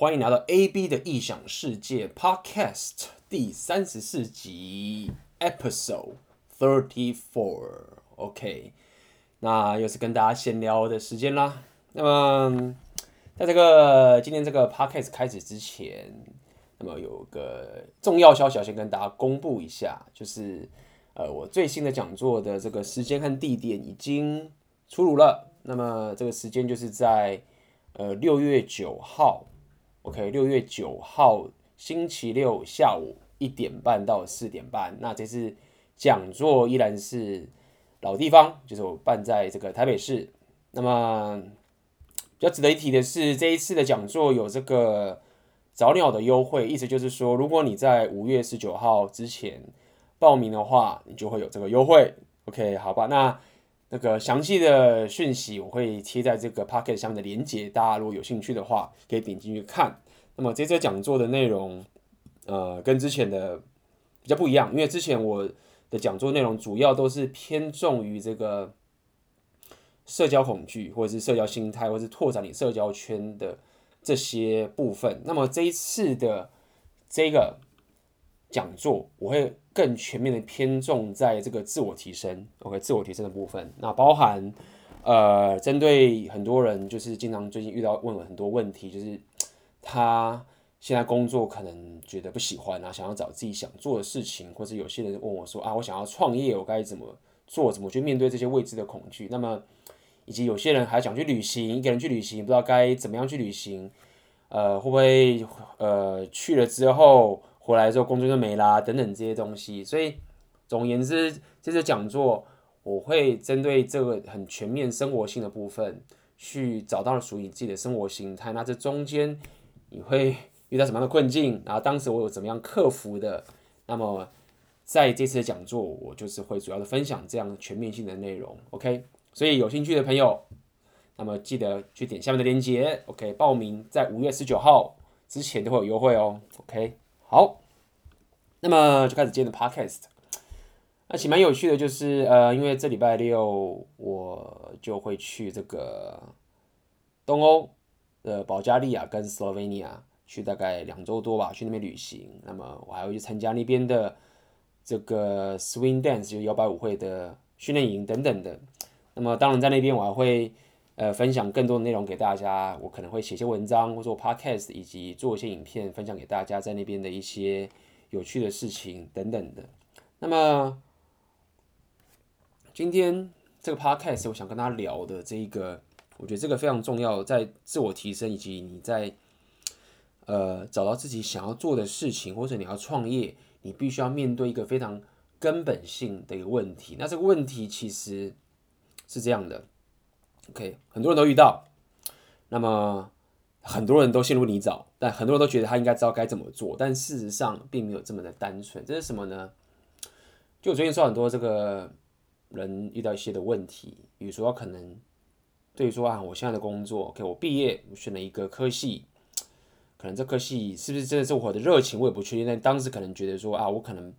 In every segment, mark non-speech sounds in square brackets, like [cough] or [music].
欢迎来到 AB 的异想世界 Podcast 第三十四集 Episode Thirty Four。OK，那又是跟大家闲聊的时间啦。那么，在这个今天这个 Podcast 开始之前，那么有个重要消息要先跟大家公布一下，就是呃，我最新的讲座的这个时间和地点已经出炉了。那么这个时间就是在呃六月九号。OK，六月九号星期六下午一点半到四点半，那这次讲座依然是老地方，就是我办在这个台北市。那么比较值得一提的是，这一次的讲座有这个早鸟的优惠，意思就是说，如果你在五月十九号之前报名的话，你就会有这个优惠。OK，好吧，那那个详细的讯息我会贴在这个 pocket 上面的链接，大家如果有兴趣的话，可以点进去看。那么这次讲座的内容，呃，跟之前的比较不一样，因为之前我的讲座内容主要都是偏重于这个社交恐惧，或者是社交心态，或者是拓展你社交圈的这些部分。那么这一次的这个讲座，我会更全面的偏重在这个自我提升，OK，自我提升的部分。那包含呃，针对很多人就是经常最近遇到问了很多问题，就是。[tsk] 他现在工作可能觉得不喜欢啊，想要找自己想做的事情，或者有些人问我说啊，我想要创业，我该怎么做？怎么去面对这些未知的恐惧？那么，以及有些人还想去旅行，一个人去旅行，不知道该怎么样去旅行，呃，会不会呃去了之后回来之后工作就没啦，等等这些东西。所以，总而言之，这次讲座我会针对这个很全面生活性的部分，去找到属于自己的生活形态。那这中间。你会遇到什么样的困境？然后当时我有怎么样克服的？那么在这次的讲座，我就是会主要的分享这样全面性的内容。OK，所以有兴趣的朋友，那么记得去点下面的链接。OK，报名在五月十九号之前都会有优惠哦。OK，好，那么就开始今天的 Podcast。那其蛮有趣的，就是呃，因为这礼拜六我就会去这个东欧。的保加利亚跟斯洛文尼亚去大概两周多吧，去那边旅行。那么我还会去参加那边的这个 Swing Dance 就摇摆舞会的训练营等等的。那么当然在那边我还会呃分享更多的内容给大家。我可能会写些文章或做 Podcast，以及做一些影片分享给大家在那边的一些有趣的事情等等的。那么今天这个 Podcast 我想跟大家聊的这一个。我觉得这个非常重要，在自我提升以及你在呃找到自己想要做的事情，或者你要创业，你必须要面对一个非常根本性的一个问题。那这个问题其实是这样的，OK，很多人都遇到，那么很多人都陷入泥沼，但很多人都觉得他应该知道该怎么做，但事实上并没有这么的单纯。这是什么呢？就我最近说很多这个人遇到一些的问题，比如说可能。对于说啊，我现在的工作，OK，我毕业，我选了一个科系，可能这科系是不是真的是我的热情，我也不确定。但当时可能觉得说啊，我可能，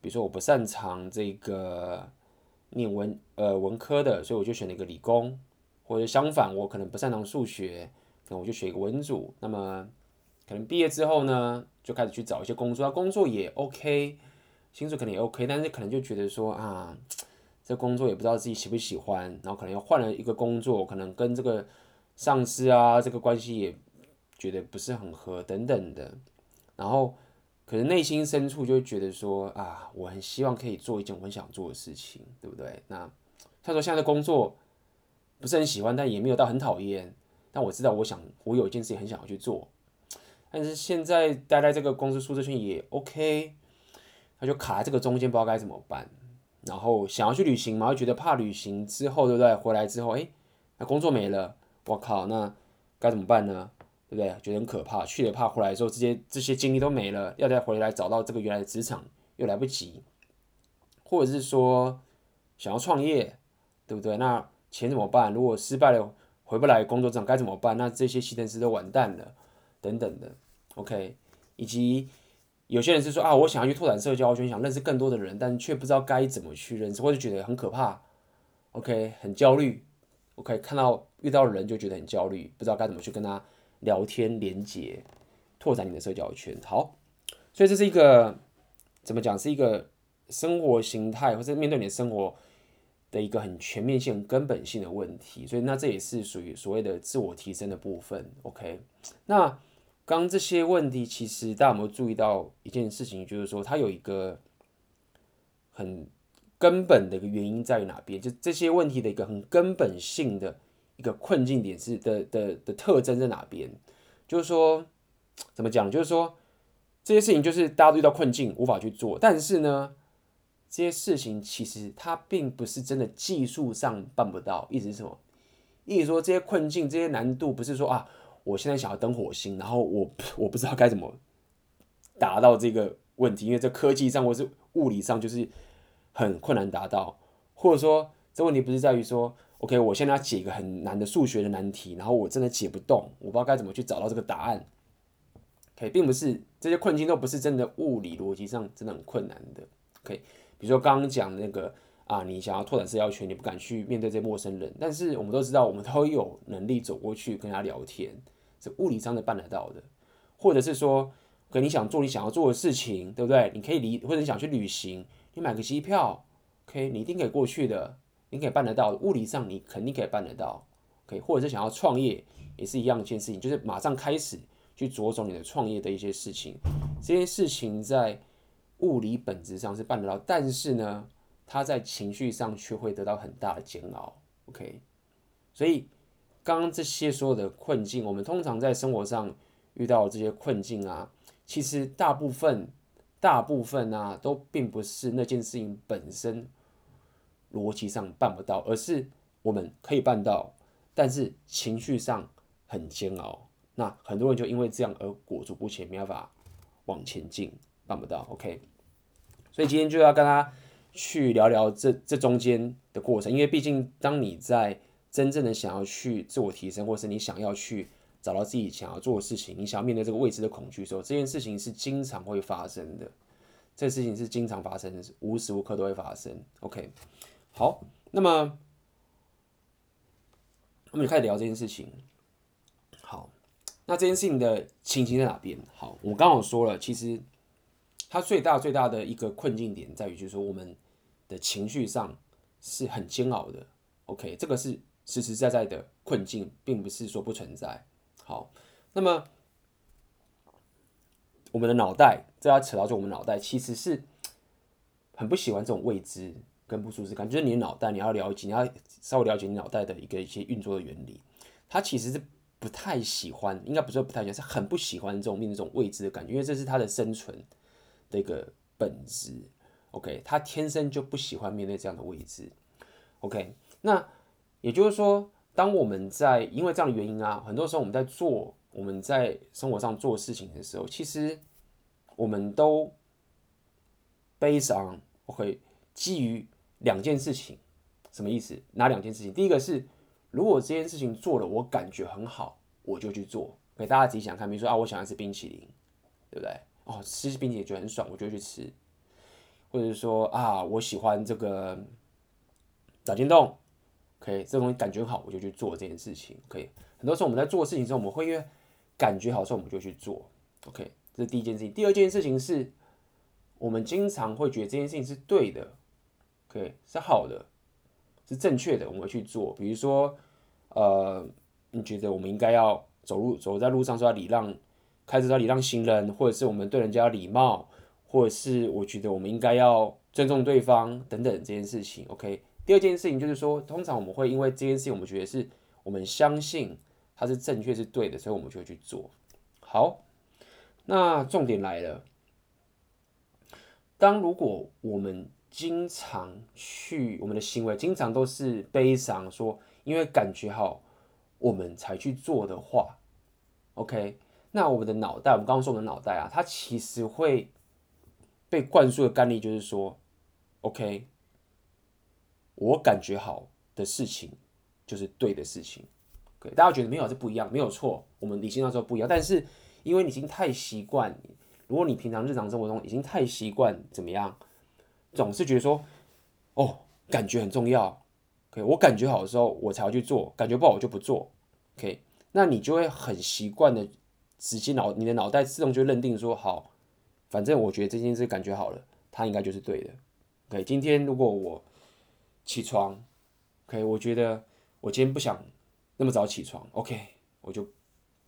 比如说我不擅长这个念文呃文科的，所以我就选了一个理工，或者相反，我可能不擅长数学，那我就学一个文组。那么可能毕业之后呢，就开始去找一些工作，工作也 OK，薪水可能也 OK，但是可能就觉得说啊。这工作也不知道自己喜不喜欢，然后可能又换了一个工作，可能跟这个上司啊这个关系也觉得不是很合等等的，然后可能内心深处就觉得说啊，我很希望可以做一件我很想做的事情，对不对？那他说现在的工作不是很喜欢，但也没有到很讨厌，但我知道我想我有一件事情很想要去做，但是现在待在这个公司舒适圈也 OK，他就卡在这个中间，不知道该怎么办。然后想要去旅行嘛，又觉得怕旅行之后，对不对？回来之后，哎，那工作没了，我靠，那该怎么办呢？对不对？觉得很可怕，去了怕回来之后，这些这些精力都没了，要再回来找到这个原来的职场又来不及，或者是说想要创业，对不对？那钱怎么办？如果失败了回不来工作上该怎么办？那这些工程师都完蛋了，等等的，OK，以及。有些人是说啊，我想要去拓展社交圈，想认识更多的人，但却不知道该怎么去认识，或者觉得很可怕，OK，很焦虑，OK，看到遇到人就觉得很焦虑，不知道该怎么去跟他聊天、连接、拓展你的社交圈。好，所以这是一个怎么讲？是一个生活形态，或者面对你的生活的一个很全面性、根本性的问题。所以，那这也是属于所谓的自我提升的部分。OK，那刚这些问题，其实大家有没有注意到一件事情？就是说，它有一个很根本的一个原因在于哪边？就这些问题的一个很根本性的一个困境点是的的的特征在哪边？就是说，怎么讲？就是说，这些事情就是大家都遇到困境无法去做，但是呢，这些事情其实它并不是真的技术上办不到。意思是什么？意思说这些困境、这些难度不是说啊，我现在想要登火星，然后我我不知道该怎么达到这个问题，因为这科技上或是物理上就是。很困难达到，或者说这问题不是在于说，OK，我现在要解一个很难的数学的难题，然后我真的解不动，我不知道该怎么去找到这个答案。OK，并不是这些困境都不是真的物理逻辑上真的很困难的。OK，比如说刚刚讲那个啊，你想要拓展社交圈，你不敢去面对这陌生人，但是我们都知道，我们都有能力走过去跟他聊天，是物理上的办得到的。或者是说，跟你想做你想要做的事情，对不对？你可以离，或者你想去旅行。你买个机票，OK，你一定可以过去的，你可以办得到，物理上你肯定可以办得到，OK，或者是想要创业，也是一样一件事情，就是马上开始去着手你的创业的一些事情，这些事情在物理本质上是办得到，但是呢，他在情绪上却会得到很大的煎熬，OK，所以刚刚这些所有的困境，我们通常在生活上遇到这些困境啊，其实大部分。大部分啊，都并不是那件事情本身逻辑上办不到，而是我们可以办到，但是情绪上很煎熬。那很多人就因为这样而裹足不前，没办法往前进，办不到。OK，所以今天就要跟他去聊聊这这中间的过程，因为毕竟当你在真正的想要去自我提升，或是你想要去。找到自己想要做的事情，你想要面对这个未知的恐惧的时候，这件事情是经常会发生的。这事情是经常发生的，无时无刻都会发生。OK，好，那么我们就开始聊这件事情。好，那这件事情的情形在哪边？好，我刚刚说了，其实它最大最大的一个困境点在于，就是说我们的情绪上是很煎熬的。OK，这个是实实在在的困境，并不是说不存在。好，那么我们的脑袋，这要扯到就我们脑袋其实是很不喜欢这种未知跟不舒适感。就是你的脑袋，你要了解，你要稍微了解你脑袋的一个一些运作的原理。它其实是不太喜欢，应该不是不太喜欢，是很不喜欢这种面对这种未知的感觉，因为这是它的生存的一个本质。OK，他天生就不喜欢面对这样的未知。OK，那也就是说。当我们在因为这样的原因啊，很多时候我们在做我们在生活上做事情的时候，其实我们都悲伤 OK，基于两件事情，什么意思？哪两件事情？第一个是，如果这件事情做了，我感觉很好，我就去做。给大家自己想看，比如说啊，我想要吃冰淇淋，对不对？哦，吃冰淇淋觉得很爽，我就去吃。或者是说啊，我喜欢这个打电动。OK，这东西感觉好，我就去做这件事情。OK，很多时候我们在做事情的时候，我们会因为感觉好的时候，我们就去做。OK，这是第一件事情。第二件事情是，我们经常会觉得这件事情是对的，OK，是好的，是正确的，我们会去做。比如说，呃，你觉得我们应该要走路，走在路上说要礼让，开始要礼让行人，或者是我们对人家礼貌，或者是我觉得我们应该要尊重对方等等这件事情。OK。第二件事情就是说，通常我们会因为这件事情，我们觉得是我们相信它是正确是对的，所以我们就会去做。好，那重点来了，当如果我们经常去我们的行为，经常都是悲伤说，因为感觉好，我们才去做的话，OK，那我们的脑袋，我们刚刚说我们的脑袋啊，它其实会被灌输的概念就是说，OK。我感觉好的事情就是对的事情 OK，大家觉得没有这不一样，没有错。我们理性上说不一样，但是因为你已经太习惯，如果你平常日常生活中已经太习惯怎么样，总是觉得说，哦，感觉很重要。OK，我感觉好的时候我才要去做，感觉不好我就不做。OK，那你就会很习惯的直接脑你的脑袋自动就认定说好，反正我觉得这件事感觉好了，它应该就是对的。OK，今天如果我起床，OK，我觉得我今天不想那么早起床，OK，我就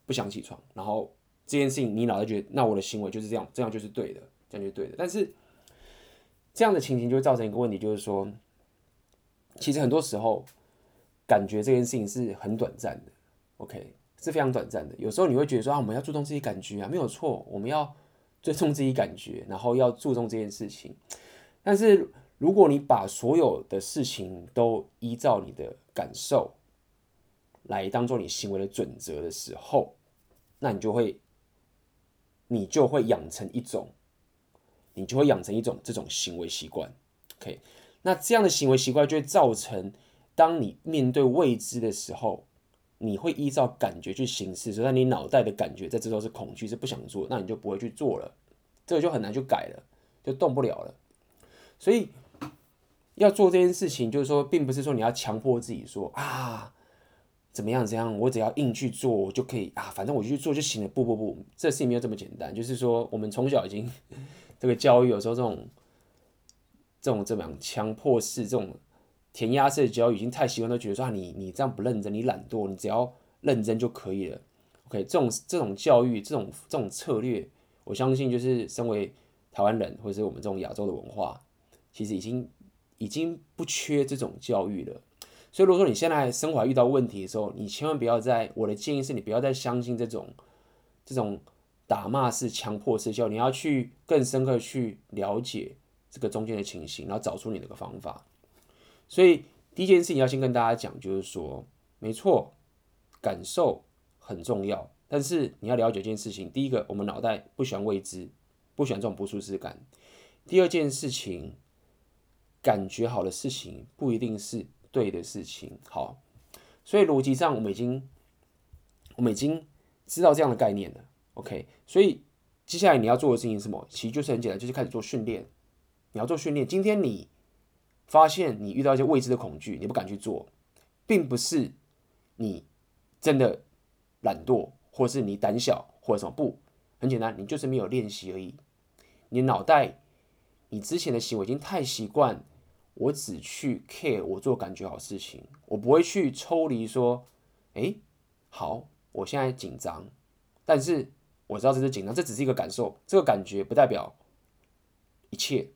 不想起床。然后这件事情你脑袋觉得，那我的行为就是这样，这样就是对的，这样就对的。但是这样的情形就会造成一个问题，就是说，其实很多时候感觉这件事情是很短暂的，OK，是非常短暂的。有时候你会觉得说啊，我们要注重自己感觉啊，没有错，我们要尊重自己感觉，然后要注重这件事情。但是如果你把所有的事情都依照你的感受来当做你行为的准则的时候，那你就会，你就会养成一种，你就会养成一种这种行为习惯。OK，那这样的行为习惯就会造成，当你面对未知的时候，你会依照感觉去行事。所以，你脑袋的感觉在这时候是恐惧，是不想做，那你就不会去做了，这个就很难去改了，就动不了了。所以要做这件事情，就是说，并不是说你要强迫自己说啊，怎么样怎样，我只要硬去做，就可以啊，反正我就去做就行了。不不不，这事情没有这么简单。就是说，我们从小已经 [laughs] 这个教育，有时候这种这种这么样强迫式、这种填鸭式的教育，已经太习惯，都觉得说啊，你你这样不认真，你懒惰，你只要认真就可以了。OK，这种这种教育，这种这种策略，我相信就是身为台湾人，或者是我们这种亚洲的文化。其实已经已经不缺这种教育了，所以如果说你现在生活遇到问题的时候，你千万不要再，我的建议是你不要再相信这种这种打骂式、强迫式教育，你要去更深刻去了解这个中间的情形，然后找出你那个方法。所以第一件事情要先跟大家讲，就是说，没错，感受很重要，但是你要了解一件事情，第一个，我们脑袋不喜欢未知，不喜欢这种不舒适感；第二件事情。感觉好的事情不一定是对的事情。好，所以逻辑上我们已经我们已经知道这样的概念了。OK，所以接下来你要做的事情是什么？其实就是很简单，就是开始做训练。你要做训练。今天你发现你遇到一些未知的恐惧，你不敢去做，并不是你真的懒惰，或是你胆小，或者什么。不，很简单，你就是没有练习而已。你脑袋。你之前的行为已经太习惯，我只去 care 我做感觉好事情，我不会去抽离说，哎，好，我现在紧张，但是我知道这是紧张，这只是一个感受，这个感觉不代表一切。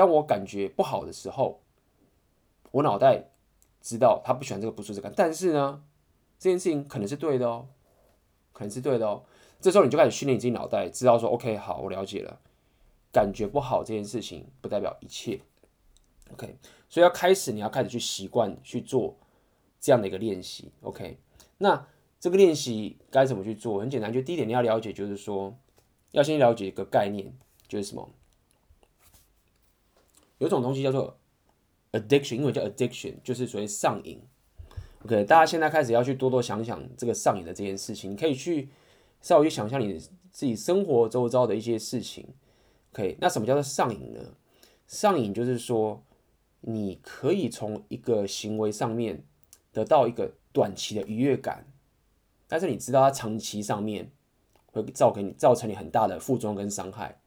当我感觉不好的时候，我脑袋知道他不喜欢这个不舒适感，但是呢，这件事情可能是对的哦，可能是对的哦。这时候你就开始训练你自己脑袋，知道说，OK，好，我了解了。感觉不好这件事情不代表一切，OK，所以要开始，你要开始去习惯去做这样的一个练习，OK。那这个练习该怎么去做？很简单，就第一点你要了解，就是说要先了解一个概念，就是什么？有种东西叫做 addiction，英文叫 addiction，就是所谓上瘾。OK，大家现在开始要去多多想想这个上瘾的这件事情，你可以去稍微去想象你自己生活周遭的一些事情。OK，那什么叫做上瘾呢？上瘾就是说，你可以从一个行为上面得到一个短期的愉悦感，但是你知道它长期上面会造给你造成你很大的负重跟伤害。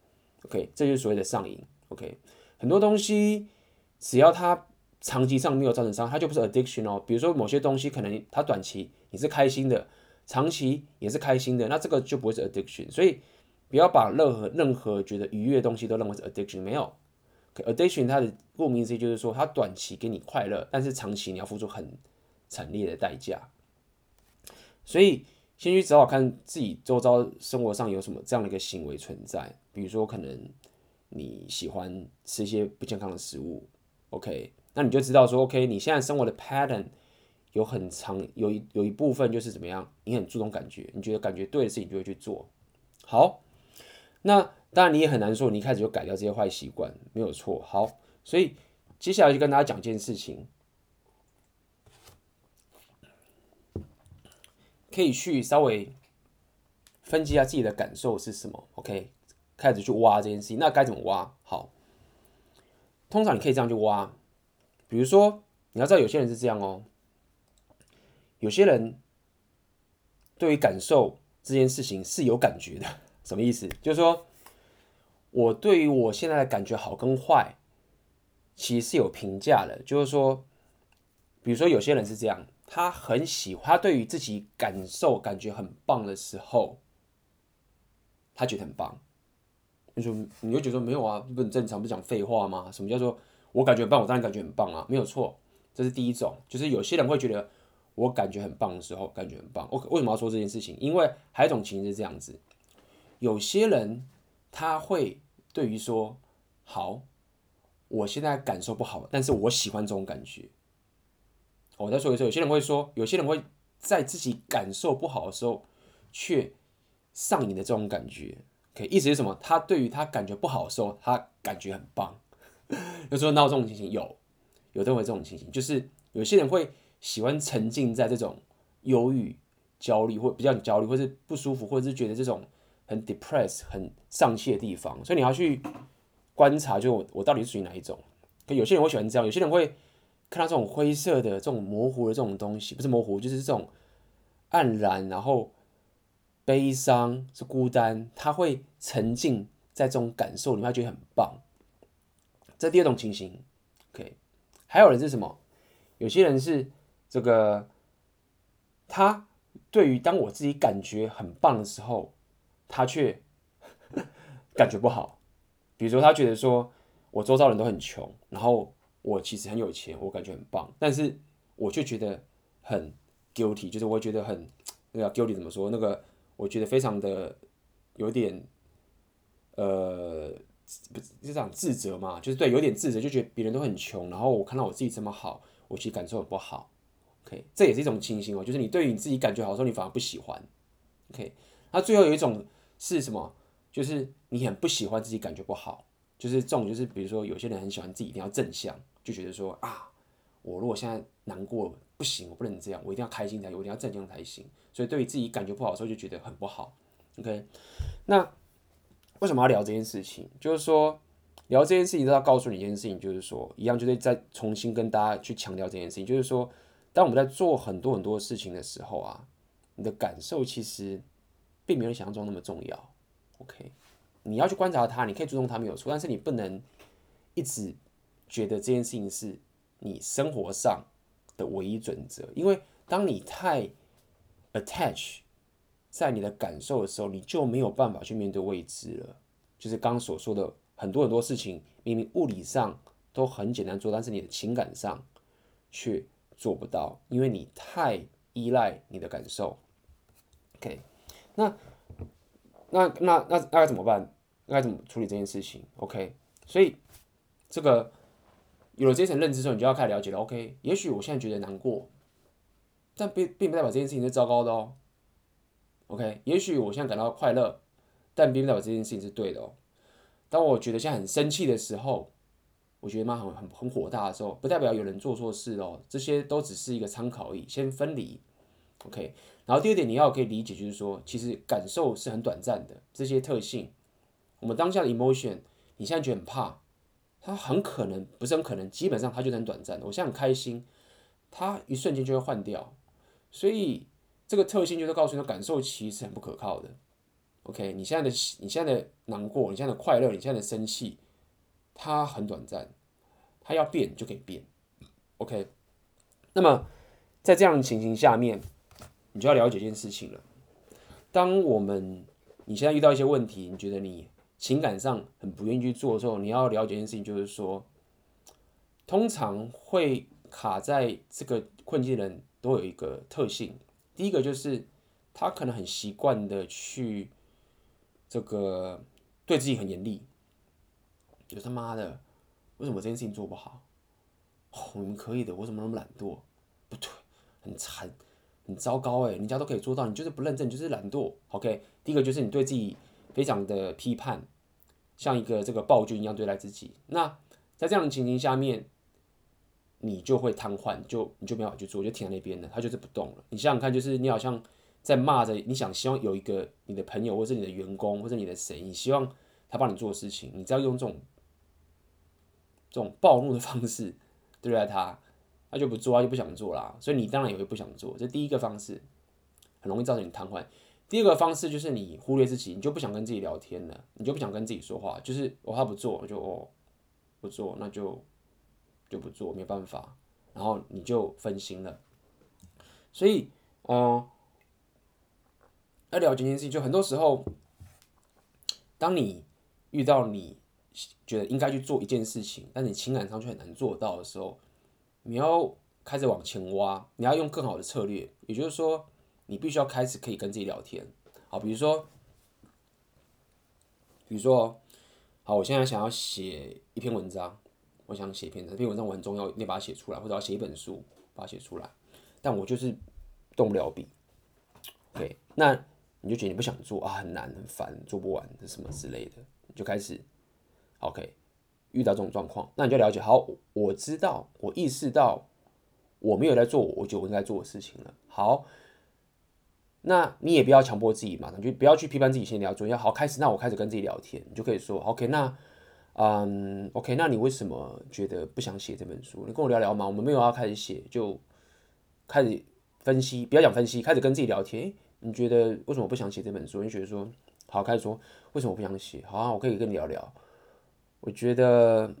OK，这就是所谓的上瘾。OK，很多东西只要它长期上没有造成伤，它就不是 addiction 哦。比如说某些东西可能它短期你是开心的，长期也是开心的，那这个就不会是 addiction。所以。不要把任何任何觉得愉悦的东西都认为是 addiction，没有。addiction 它的顾名思义就是说，它短期给你快乐，但是长期你要付出很惨烈的代价。所以先去找找看自己周遭生活上有什么这样的一个行为存在，比如说可能你喜欢吃一些不健康的食物，OK，那你就知道说，OK，你现在生活的 pattern 有很长有一有一部分就是怎么样，你很注重感觉，你觉得感觉对的事情就会去做，好。那当然，你也很难说，你一开始就改掉这些坏习惯，没有错。好，所以接下来就跟大家讲一件事情，可以去稍微分析一下自己的感受是什么。OK，开始去挖这件事情，那该怎么挖？好，通常你可以这样去挖，比如说你要知道，有些人是这样哦，有些人对于感受这件事情是有感觉的。[laughs] 什么意思？就是说我对于我现在的感觉好跟坏，其实是有评价的。就是说，比如说有些人是这样，他很喜欢，他对于自己感受感觉很棒的时候，他觉得很棒。你说，你就觉得没有啊，不很正常，不是讲废话吗？什么叫做我感觉很棒？我当然感觉很棒啊，没有错，这是第一种。就是有些人会觉得我感觉很棒的时候，感觉很棒。我为什么要说这件事情？因为还有一种情形是这样子，有些人他会对于说，好，我现在感受不好，但是我喜欢这种感觉。我再说一次，有些人会说，有些人会在自己感受不好的时候，却上瘾的这种感觉。可以，意思是什么？他对于他感觉不好的时候，他感觉很棒。[laughs] 有时候闹这种情形，有有都会这种情形，就是有些人会喜欢沉浸在这种忧郁、焦虑或比较焦虑，或是不舒服，或者是觉得这种很 depressed、很丧气的地方。所以你要去观察，就我到底是属于哪一种。可有些人会喜欢这样，有些人会看到这种灰色的、这种模糊的这种东西，不是模糊，就是这种黯然，然后。悲伤是孤单，他会沉浸在这种感受里面，他觉得很棒。这第二种情形，OK。还有人是什么？有些人是这个，他对于当我自己感觉很棒的时候，他却 [laughs] 感觉不好。比如说，他觉得说我周遭人都很穷，然后我其实很有钱，我感觉很棒，但是我却觉得很 guilty，就是我觉得很 [tsk] 那个 guilty 怎么说那个？我觉得非常的有点，呃，不是就这样自责嘛，就是对，有点自责，就觉得别人都很穷，然后我看到我自己这么好，我其实感受很不好。OK，这也是一种情形哦，就是你对于你自己感觉好的时候，你反而不喜欢。OK，那最后有一种是什么？就是你很不喜欢自己感觉不好，就是这种，就是比如说有些人很喜欢自己一定要正向，就觉得说啊，我如果现在难过不行，我不能这样，我一定要开心才行，我一定要正向才行。所以对于自己感觉不好的时候，就觉得很不好。OK，那为什么要聊这件事情？就是说聊这件事情都要告诉你一件事情，就是说一样，就是再重新跟大家去强调这件事情，就是说，当我们在做很多很多事情的时候啊，你的感受其实并没有想象中那么重要。OK，你要去观察它，你可以注重它没有错，但是你不能一直觉得这件事情是你生活上的唯一准则，因为当你太 attach 在你的感受的时候，你就没有办法去面对未知了。就是刚所说的很多很多事情，明明物理上都很简单做，但是你的情感上却做不到，因为你太依赖你的感受。OK，那那那那那该怎么办？该怎么处理这件事情？OK，所以这个有了这层认知之后，你就要开始了解了。OK，也许我现在觉得难过。但并并不代表这件事情是糟糕的哦。OK，也许我现在感到快乐，但并不代表这件事情是对的哦。当我觉得现在很生气的时候，我觉得妈很很很火大的时候，不代表有人做错事哦。这些都只是一个参考而已，先分离。OK，然后第二点你要可以理解，就是说，其实感受是很短暂的。这些特性，我们当下的 emotion，你现在觉得很怕，它很可能不是很可能，基本上它就很短暂的。我现在很开心，它一瞬间就会换掉。所以这个特性就是告诉你的，感受其实是很不可靠的。OK，你现在的你现在的难过，你现在的快乐，你现在的生气，它很短暂，它要变就可以变。OK，那么在这样的情形下面，你就要了解一件事情了。当我们你现在遇到一些问题，你觉得你情感上很不愿意去做的时候，你要了解一件事情，就是说，通常会卡在这个困境的人。都有一个特性，第一个就是他可能很习惯的去这个对自己很严厉，就他妈的，为什么这件事情做不好？哦，你们可以的，我怎么那么懒惰？不对，很惨，很糟糕哎，人家都可以做到，你就是不认真，你就是懒惰。OK，第一个就是你对自己非常的批判，像一个这个暴君一样对待自己。那在这样的情形下面。你就会瘫痪，就你就没法去做，就停在那边了，他就是不动了。你想想看，就是你好像在骂着，你想希望有一个你的朋友，或是你的员工，或者你的谁，你希望他帮你做事情，你只要用这种这种暴怒的方式对待他，他就不做，他就不想做啦。所以你当然也会不想做，这第一个方式。很容易造成你瘫痪。第二个方式就是你忽略自己，你就不想跟自己聊天了，你就不想跟自己说话，就是我、哦、他不做，我就哦不做，那就就不做，没办法，然后你就分心了。所以，嗯，要了解一件事情，就很多时候，当你遇到你觉得应该去做一件事情，但你情感上却很难做到的时候，你要开始往前挖，你要用更好的策略，也就是说。你必须要开始可以跟自己聊天，好，比如说，比如说，好，我现在想要写一篇文章，我想写一篇这篇文章我很重要，你把它写出来，或者要写一本书，把它写出来，但我就是动不了笔，OK，那你就觉得你不想做啊，很难很烦，做不完什么之类的，你就开始，OK，遇到这种状况，那你就了解，好，我知道，我意识到我没有在做我觉得我应该做的事情了，好。那你也不要强迫自己嘛，你就不要去批判自己，先聊做，要好开始。那我开始跟自己聊天，你就可以说，OK，那，嗯，OK，那你为什么觉得不想写这本书？你跟我聊聊嘛，我们没有要开始写，就开始分析，不要讲分析，开始跟自己聊天。你觉得为什么不想写这本书？你觉得说，好，开始说为什么不想写？好啊，我可以跟你聊聊。我觉得，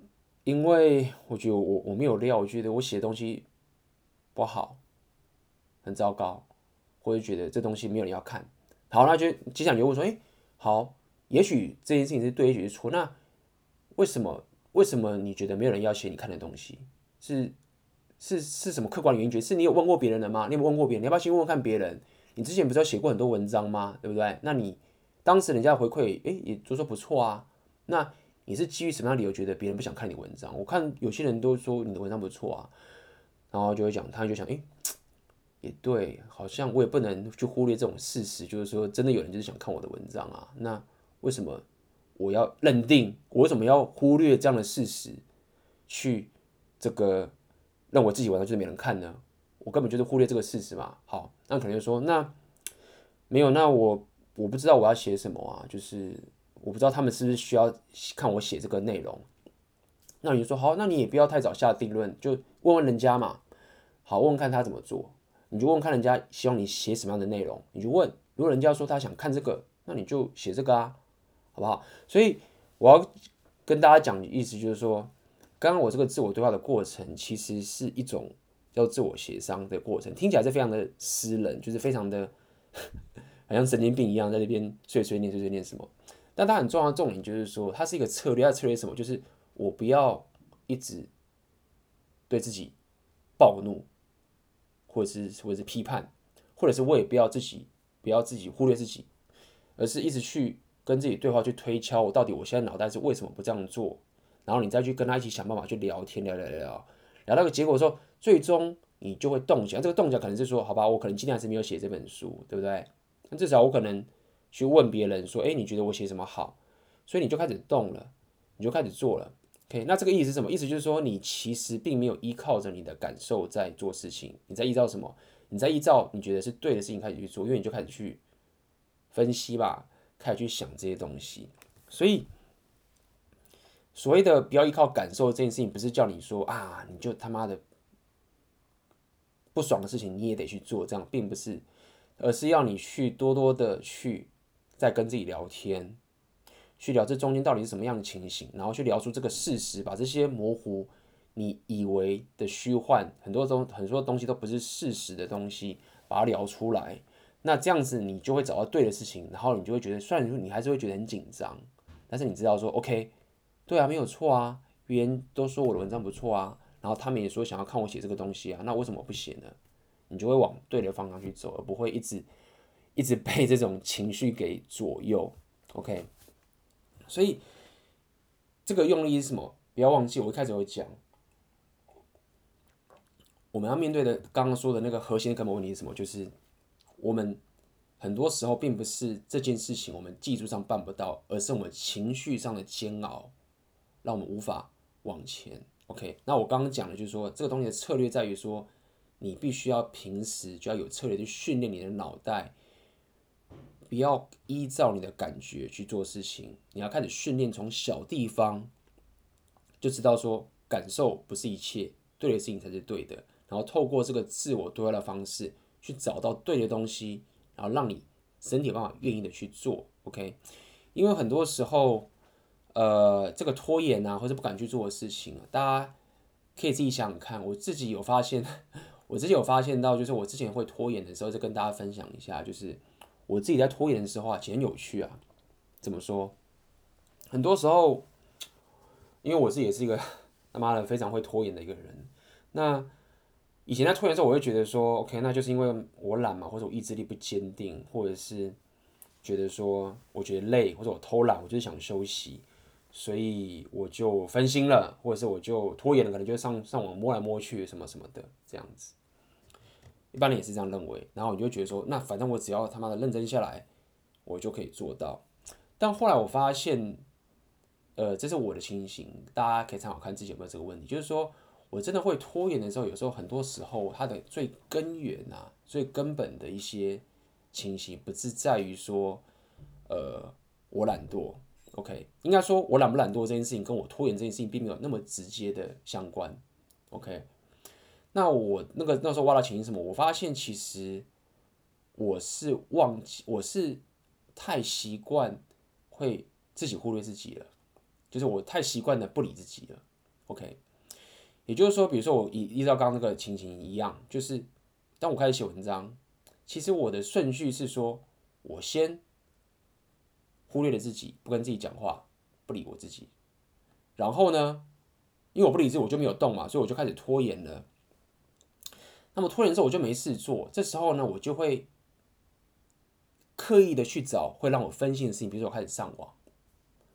因为我觉得我我没有料，我觉得我写的东西不好，很糟糕。或者觉得这东西没有人要看，好，那就接下来你就会说，哎，好，也许这件事情是对，也许是错。那为什么？为什么你觉得没有人要写你看的东西？是是是什么客观原因？觉得是你有问过别人的吗？你有问过别人？你要不要先问问看别人？你之前不是要写过很多文章吗？对不对？那你当时人家回馈，哎，也都说不错啊。那你是基于什么样的理由觉得别人不想看你文章？我看有些人都说你的文章不错啊，然后就会讲，他就想，哎。也对，好像我也不能去忽略这种事实，就是说，真的有人就是想看我的文章啊。那为什么我要认定？我为什么要忽略这样的事实，去这个让我自己文章就是没人看呢？我根本就是忽略这个事实嘛。好，那可能就说，那没有，那我我不知道我要写什么啊，就是我不知道他们是不是需要看我写这个内容。那你就说好，那你也不要太早下定论，就问问人家嘛。好，问问看他怎么做。你就问看人家希望你写什么样的内容，你就问。如果人家说他想看这个，那你就写这个啊，好不好？所以我要跟大家讲的意思就是说，刚刚我这个自我对话的过程，其实是一种叫自我协商的过程，听起来是非常的私人，就是非常的 [laughs] 好像神经病一样，在那边碎碎念碎碎念什么。但它很重要的重点就是说，它是一个策略，要策略什么？就是我不要一直对自己暴怒。或者是或者是批判，或者是我也不要自己不要自己忽略自己，而是一直去跟自己对话，去推敲我到底我现在脑袋是为什么不这样做，然后你再去跟他一起想办法去聊天，聊聊聊聊，到个结果之后，最终你就会动起来。这个动起来可能是说，好吧，我可能今天还是没有写这本书，对不对？那至少我可能去问别人说，哎，你觉得我写什么好？所以你就开始动了，你就开始做了。OK，那这个意思是什么？意思就是说，你其实并没有依靠着你的感受在做事情，你在依照什么？你在依照你觉得是对的事情开始去做，因为你就开始去分析吧，开始去想这些东西。所以，所谓的不要依靠感受这件事情，不是叫你说啊，你就他妈的不爽的事情你也得去做，这样并不是，而是要你去多多的去在跟自己聊天。去聊这中间到底是什么样的情形，然后去聊出这个事实，把这些模糊你以为的虚幻，很多东很多东西都不是事实的东西，把它聊出来。那这样子你就会找到对的事情，然后你就会觉得，虽然说你还是会觉得很紧张，但是你知道说，OK，对啊，没有错啊，别人都说我的文章不错啊，然后他们也说想要看我写这个东西啊，那为什么不写呢？你就会往对的方向去走，而不会一直一直被这种情绪给左右。OK。所以，这个用力是什么？不要忘记，我一开始会讲，我们要面对的刚刚说的那个核心的根本问题是什么？就是我们很多时候并不是这件事情我们技术上办不到，而是我们情绪上的煎熬，让我们无法往前。OK，那我刚刚讲的就是说，这个东西的策略在于说，你必须要平时就要有策略去训练你的脑袋。不要依照你的感觉去做事情，你要开始训练，从小地方就知道说，感受不是一切，对的事情才是对的。然后透过这个自我对话的方式，去找到对的东西，然后让你身体有办法愿意的去做，OK？因为很多时候，呃，这个拖延啊，或者不敢去做的事情啊，大家可以自己想想看。我自己有发现，[laughs] 我自己有发现到，就是我之前会拖延的时候，再跟大家分享一下，就是我自己在拖延的时候啊，其实很有趣啊。怎么说？很多时候，因为我自己也是一个 [laughs] 他妈的非常会拖延的一个人，那。以前在拖延的时候，我会觉得说，OK，那就是因为我懒嘛，或者我意志力不坚定，或者是觉得说我觉得累，或者我偷懒，我就是想休息，所以我就分心了，或者是我就拖延了，可能就上上网摸来摸去什么什么的这样子。一般人也是这样认为，然后我就觉得说，那反正我只要他妈的认真下来，我就可以做到。但后来我发现，呃，这是我的情形，大家可以参考看自己有没有这个问题，就是说。我真的会拖延的时候，有时候很多时候，它的最根源啊、最根本的一些情形，不是在于说，呃，我懒惰，OK，应该说我懒不懒惰这件事情，跟我拖延这件事情并没有那么直接的相关，OK。那我那个那时候挖到情形什么？我发现其实我是忘记，我是太习惯会自己忽略自己了，就是我太习惯的不理自己了，OK。也就是说，比如说我依依照刚刚那个情形一样，就是当我开始写文章，其实我的顺序是说，我先忽略了自己，不跟自己讲话，不理我自己。然后呢，因为我不理智，我就没有动嘛，所以我就开始拖延了。那么拖延之后，我就没事做。这时候呢，我就会刻意的去找会让我分心的事情，比如说我开始上网。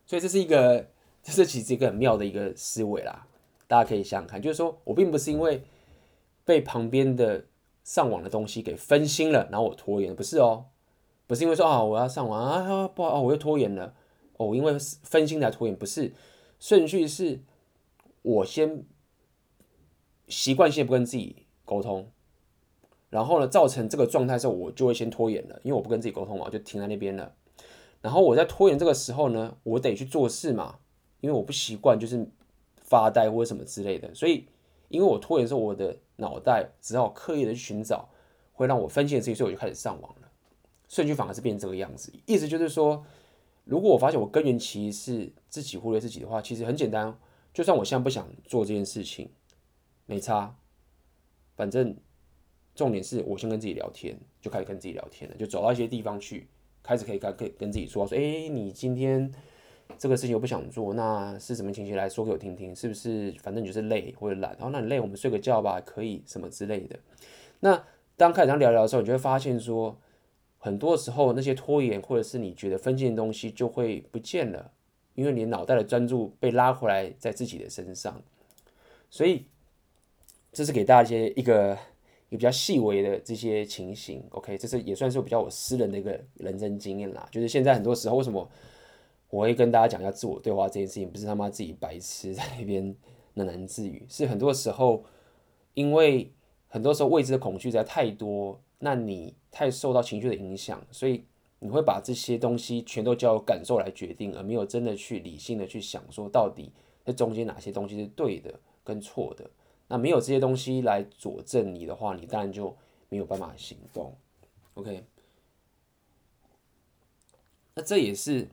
所以这是一个，这是其实一个很妙的一个思维啦。大家可以想想看，就是说我并不是因为被旁边的上网的东西给分心了，然后我拖延，不是哦，不是因为说啊我要上网啊，不好，我又拖延了哦，因为分心才拖延，不是，顺序是我先习惯性不跟自己沟通，然后呢，造成这个状态的时候，我就会先拖延了，因为我不跟自己沟通嘛，我就停在那边了，然后我在拖延这个时候呢，我得去做事嘛，因为我不习惯就是。发呆或者什么之类的，所以因为我拖延的时候，我的脑袋只好刻意的去寻找会让我分心的事情，所以我就开始上网了。顺序反而是变成这个样子，意思就是说，如果我发现我根源其实是自己忽略自己的话，其实很简单，就算我现在不想做这件事情，没差，反正重点是我先跟自己聊天，就开始跟自己聊天了，就走到一些地方去，开始可以跟可以跟自己说说，哎、你今天。这个事情我不想做，那是什么情形来说给我听听？是不是反正你就是累或者懒？然后那你累，我们睡个觉吧，可以什么之类的。那当开始这样聊聊的时候，你就会发现说，很多时候那些拖延或者是你觉得分心的东西就会不见了，因为你脑袋的专注被拉回来在自己的身上。所以这是给大家一些一个一个比较细微的这些情形。OK，这是也算是比较我私人的一个人生经验啦。就是现在很多时候为什么？我会跟大家讲一下自我对话这件事情，不是他妈自己白痴在那边喃喃自语，是很多时候，因为很多时候未知的恐惧实在太多，那你太受到情绪的影响，所以你会把这些东西全都交由感受来决定，而没有真的去理性的去想说到底这中间哪些东西是对的跟错的。那没有这些东西来佐证你的话，你当然就没有办法行动。OK，那这也是。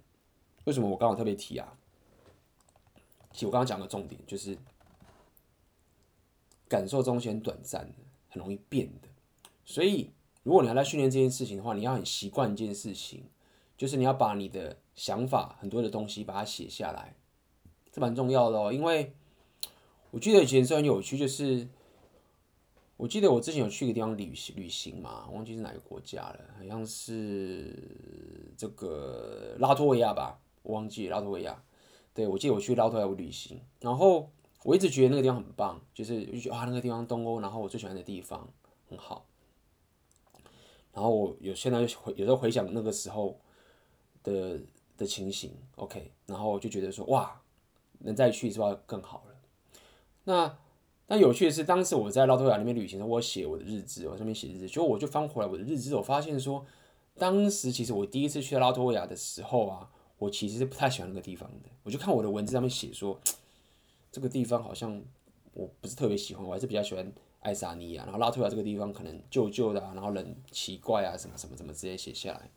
为什么我刚刚特别提啊？其实我刚刚讲的重点就是，感受中间短暂的，很容易变的。所以，如果你要在训练这件事情的话，你要很习惯一件事情，就是你要把你的想法很多的东西把它写下来，这蛮重要的哦。因为我记得以前是很有趣，就是我记得我之前有去一个地方旅行旅行嘛，忘记是哪个国家了，好像是这个拉脱维亚吧。我忘记拉脱维亚，对，我记得我去拉脱维亚旅行，然后我一直觉得那个地方很棒，就是就觉得啊那个地方东欧，然后我最喜欢的地方很好，然后我有现在有时候回想那个时候的的情形，OK，然后我就觉得说哇，能再去是不是更好？那那有趣的是，当时我在拉脱维亚那边旅行的时候，我写我的日志，我上面写日志，结果我就翻回来我的日志，我发现说，当时其实我第一次去拉脱维亚的时候啊。我其实是不太喜欢那个地方的，我就看我的文字上面写说，这个地方好像我不是特别喜欢，我还是比较喜欢爱沙尼亚，然后拉脱维亚这个地方可能旧旧的啊，然后人奇怪啊，什么什么什么直接写下来。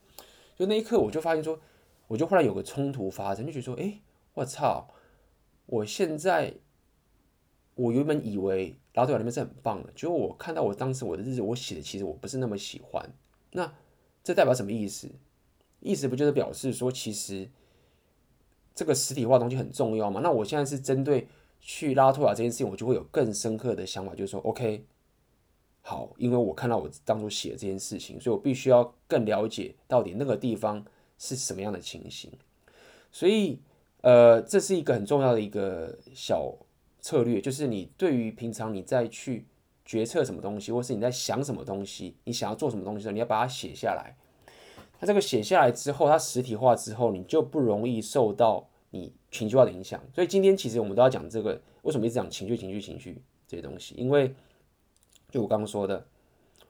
就那一刻，我就发现说，我就忽然有个冲突发生，就觉得说，哎、我操，我现在我原本以为拉脱维亚那边是很棒的，结果我看到我当时我的日子，我写的其实我不是那么喜欢。那这代表什么意思？意思不就是表示说，其实这个实体化东西很重要吗？那我现在是针对去拉脱维亚这件事情，我就会有更深刻的想法，就是说，OK，好，因为我看到我当初写的这件事情，所以我必须要更了解到底那个地方是什么样的情形。所以，呃，这是一个很重要的一个小策略，就是你对于平常你再去决策什么东西，或是你在想什么东西，你想要做什么东西的时候，你要把它写下来。那这个写下来之后，它实体化之后，你就不容易受到你情绪化的影响。所以今天其实我们都要讲这个，为什么一直讲情绪、情绪、情绪这些东西？因为就我刚刚说的，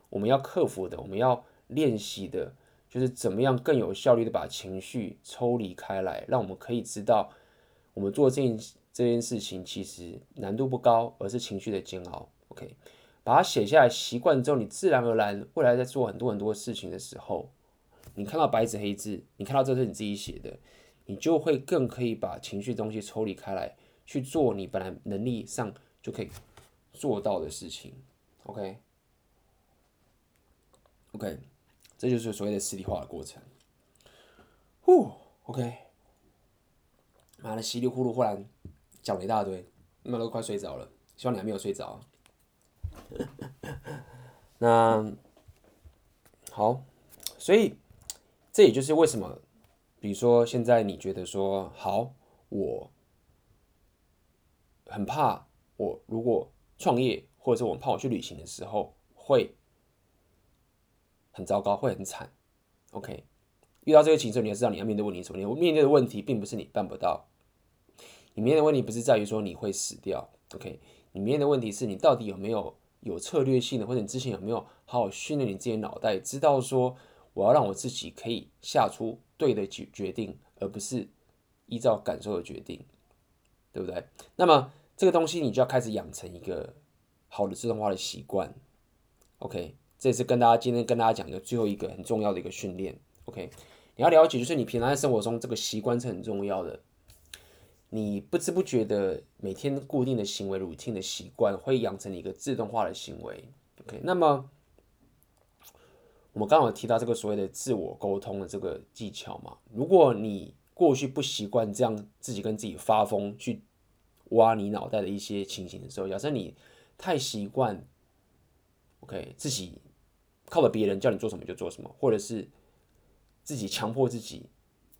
我们要克服的，我们要练习的，就是怎么样更有效率的把情绪抽离开来，让我们可以知道，我们做这件这件事情其实难度不高，而是情绪的煎熬。OK，把它写下来，习惯之后，你自然而然未来在做很多很多事情的时候。你看到白纸黑字，你看到这是你自己写的，你就会更可以把情绪东西抽离开来，去做你本来能力上就可以做到的事情。OK，OK，、这就是所谓的实体化的过程。呼，OK，妈的稀里呼噜，忽然讲了一大堆，那都快睡着了，希望你还没有睡着。那好，所以。这也就是为什么，比如说现在你觉得说好，我很怕我如果创业，或者是我怕我去旅行的时候会很糟糕，会很惨。OK，遇到这个情况，你要知道你要面对问题什么？你面对的问题并不是你办不到，你面的问题不是在于说你会死掉。OK，你面的问题是你到底有没有有策略性的，或者你之前有没有好好训练你自己的脑袋，知道说。我要让我自己可以下出对的决决定，而不是依照感受的决定，对不对？那么这个东西你就要开始养成一个好的自动化的习惯。OK，这也是跟大家今天跟大家讲的最后一个很重要的一个训练。OK，你要了解，就是你平常在生活中这个习惯是很重要的。你不知不觉的每天固定的行为、routine 的习惯，会养成一个自动化的行为。OK，那么。我们刚好提到这个所谓的自我沟通的这个技巧嘛。如果你过去不习惯这样自己跟自己发疯去挖你脑袋的一些情形的时候，假设你太习惯，OK，自己靠着别人叫你做什么就做什么，或者是自己强迫自己，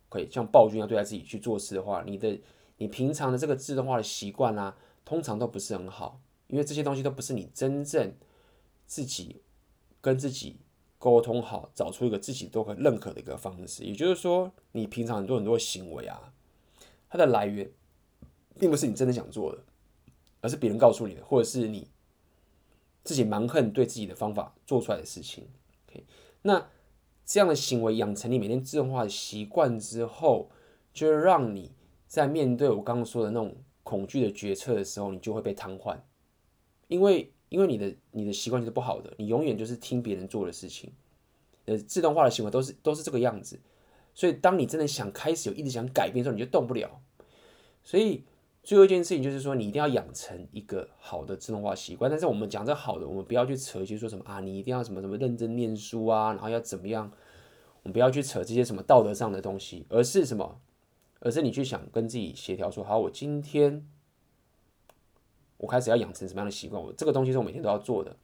可以像暴君一样对待自己去做事的话，你的你平常的这个自动化的习惯啊，通常都不是很好，因为这些东西都不是你真正自己跟自己。沟通好，找出一个自己都很认可的一个方式。也就是说，你平常很多很多行为啊，它的来源并不是你真的想做的，而是别人告诉你的，或者是你自己蛮横对自己的方法做出来的事情。OK，那这样的行为养成你每天自动化的习惯之后，就让你在面对我刚刚说的那种恐惧的决策的时候，你就会被瘫痪，因为。因为你的你的习惯就是不好的，你永远就是听别人做的事情，呃，自动化的行为都是都是这个样子，所以当你真的想开始有一直想改变的时候，你就动不了。所以最后一件事情就是说，你一定要养成一个好的自动化习惯。但是我们讲这好的，我们不要去扯，一些说什么啊，你一定要什么什么认真念书啊，然后要怎么样，我们不要去扯这些什么道德上的东西，而是什么？而是你去想跟自己协调说，好，我今天。我开始要养成什么样的习惯？我这个东西是我每天都要做的。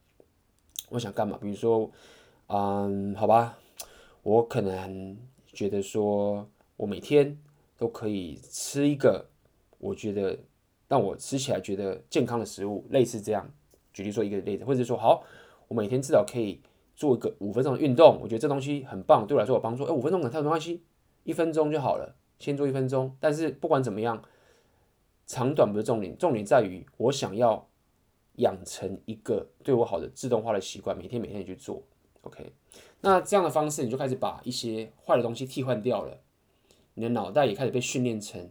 我想干嘛？比如说，嗯，好吧，我可能觉得说，我每天都可以吃一个我觉得让我吃起来觉得健康的食物，类似这样。举例说一个例子，或者说，好，我每天至少可以做一个五分钟的运动。我觉得这东西很棒，对我来说有帮助。哎，五分钟可能没关系，一分钟就好了，先做一分钟。但是不管怎么样。长短不是重点，重点在于我想要养成一个对我好的自动化的习惯，每天每天去做。OK，那这样的方式你就开始把一些坏的东西替换掉了，你的脑袋也开始被训练成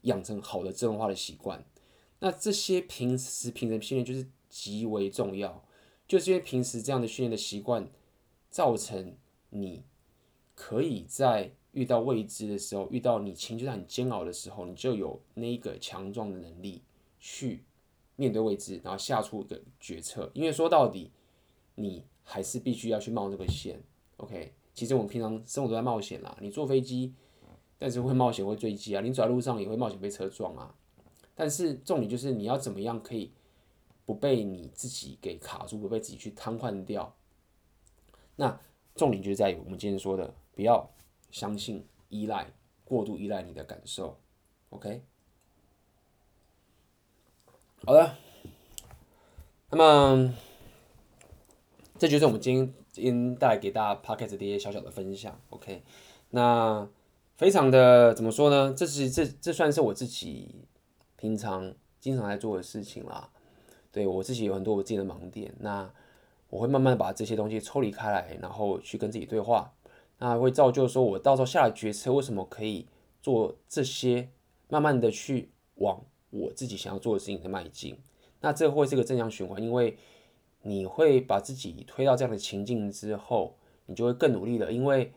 养成好的自动化的习惯。那这些平时平时训练就是极为重要。就是因为平时这样的训练的习惯，造成你可以在遇到未知的时候，遇到你情绪上很煎熬的时候，你就有那一个强壮的能力去面对未知，然后下出一个决策。因为说到底，你还是必须要去冒这个险。OK，其实我们平常生活都在冒险啦。你坐飞机，但是会冒险会坠机啊；你走在路上也会冒险被车撞啊。但是重点就是你要怎么样可以不被你自己给卡住，不被自己去瘫痪掉。那重点就在于我们今天说的，不要相信、依赖、过度依赖你的感受。OK，好的，那么这就是我们今天今天带来给大家 Podcast 的一些小小的分享。OK，那非常的怎么说呢？这是这这算是我自己。平常经常在做的事情啦，对，我自己有很多我自己的盲点，那我会慢慢把这些东西抽离开来，然后去跟自己对话，那会造就说我到时候下了决策，为什么可以做这些，慢慢的去往我自己想要做的事情的迈进，那这会是一个正向循环，因为你会把自己推到这样的情境之后，你就会更努力了，因为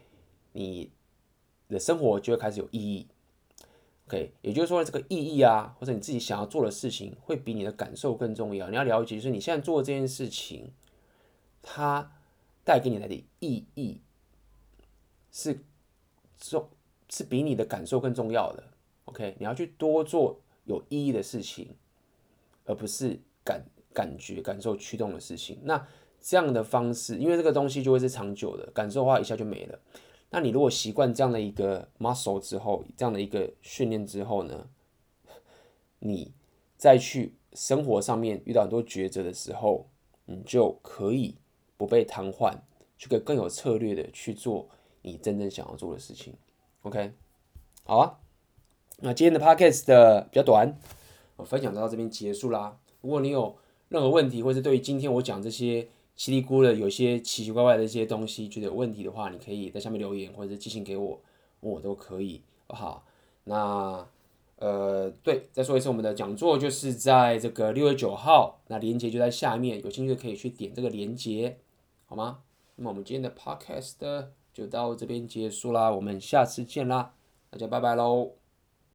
你的生活就会开始有意义。OK，也就是说，这个意义啊，或者你自己想要做的事情，会比你的感受更重要。你要了解，就是你现在做这件事情，它带给你来的意义是重，是比你的感受更重要的。OK，你要去多做有意义的事情，而不是感感觉、感受驱动的事情。那这样的方式，因为这个东西就会是长久的，感受的话一下就没了。那你如果习惯这样的一个 muscle 之后，这样的一个训练之后呢，你再去生活上面遇到很多抉择的时候，你就可以不被瘫痪，去更更有策略的去做你真正想要做的事情。OK，好啊，那今天的 podcast 的比较短，我分享到这边结束啦。如果你有任何问题，或是对于今天我讲这些，叽里咕的有些奇奇怪怪的一些东西，觉得有问题的话，你可以在下面留言，或者是寄信给我，我都可以，好不好？那呃，对，再说一次，我们的讲座就是在这个六月九号，那链接就在下面，有兴趣的可以去点这个链接，好吗？那么我们今天的 podcast 就到这边结束啦，我们下次见啦，大家拜拜喽。